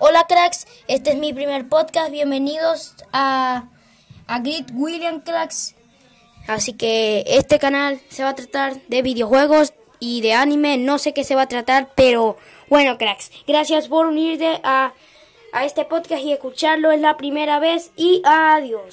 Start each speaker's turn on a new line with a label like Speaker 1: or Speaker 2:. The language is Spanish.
Speaker 1: Hola cracks, este es mi primer podcast, bienvenidos a, a Grit William Cracks. Así que este canal se va a tratar de videojuegos y de anime, no sé qué se va a tratar, pero bueno cracks, gracias por unirte a, a este podcast y escucharlo, es la primera vez y adiós.